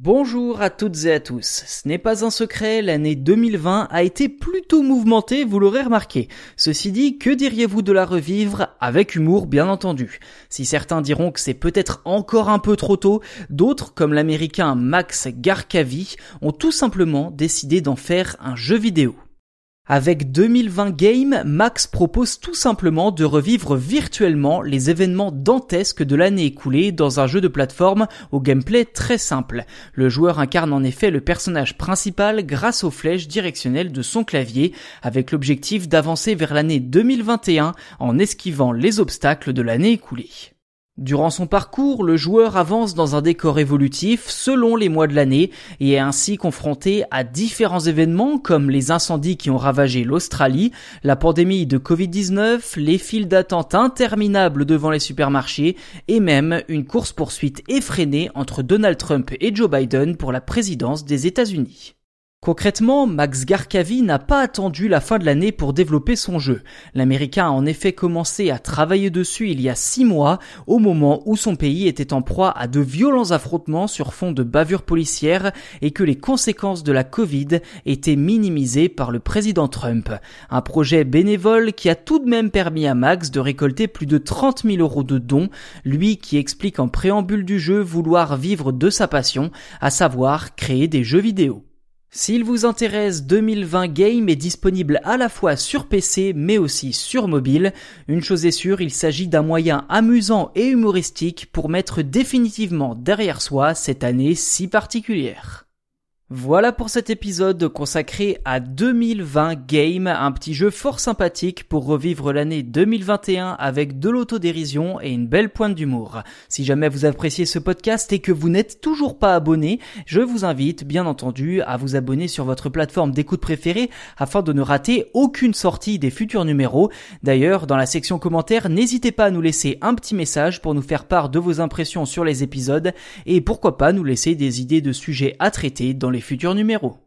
Bonjour à toutes et à tous. Ce n'est pas un secret, l'année 2020 a été plutôt mouvementée, vous l'aurez remarqué. Ceci dit, que diriez-vous de la revivre avec humour bien entendu Si certains diront que c'est peut-être encore un peu trop tôt, d'autres, comme l'américain Max Garcavi, ont tout simplement décidé d'en faire un jeu vidéo. Avec 2020 Game, Max propose tout simplement de revivre virtuellement les événements dantesques de l'année écoulée dans un jeu de plateforme au gameplay très simple. Le joueur incarne en effet le personnage principal grâce aux flèches directionnelles de son clavier, avec l'objectif d'avancer vers l'année 2021 en esquivant les obstacles de l'année écoulée. Durant son parcours, le joueur avance dans un décor évolutif selon les mois de l'année et est ainsi confronté à différents événements comme les incendies qui ont ravagé l'Australie, la pandémie de Covid-19, les files d'attente interminables devant les supermarchés et même une course-poursuite effrénée entre Donald Trump et Joe Biden pour la présidence des États-Unis. Concrètement, Max Garcavi n'a pas attendu la fin de l'année pour développer son jeu. L'Américain a en effet commencé à travailler dessus il y a six mois, au moment où son pays était en proie à de violents affrontements sur fond de bavures policières et que les conséquences de la Covid étaient minimisées par le président Trump. Un projet bénévole qui a tout de même permis à Max de récolter plus de 30 000 euros de dons, lui qui explique en préambule du jeu vouloir vivre de sa passion, à savoir créer des jeux vidéo. S'il vous intéresse, 2020 Game est disponible à la fois sur PC mais aussi sur mobile. Une chose est sûre, il s'agit d'un moyen amusant et humoristique pour mettre définitivement derrière soi cette année si particulière. Voilà pour cet épisode consacré à 2020 Game, un petit jeu fort sympathique pour revivre l'année 2021 avec de l'autodérision et une belle pointe d'humour. Si jamais vous appréciez ce podcast et que vous n'êtes toujours pas abonné, je vous invite bien entendu à vous abonner sur votre plateforme d'écoute préférée afin de ne rater aucune sortie des futurs numéros. D'ailleurs, dans la section commentaires, n'hésitez pas à nous laisser un petit message pour nous faire part de vos impressions sur les épisodes et pourquoi pas nous laisser des idées de sujets à traiter dans les futurs numéros.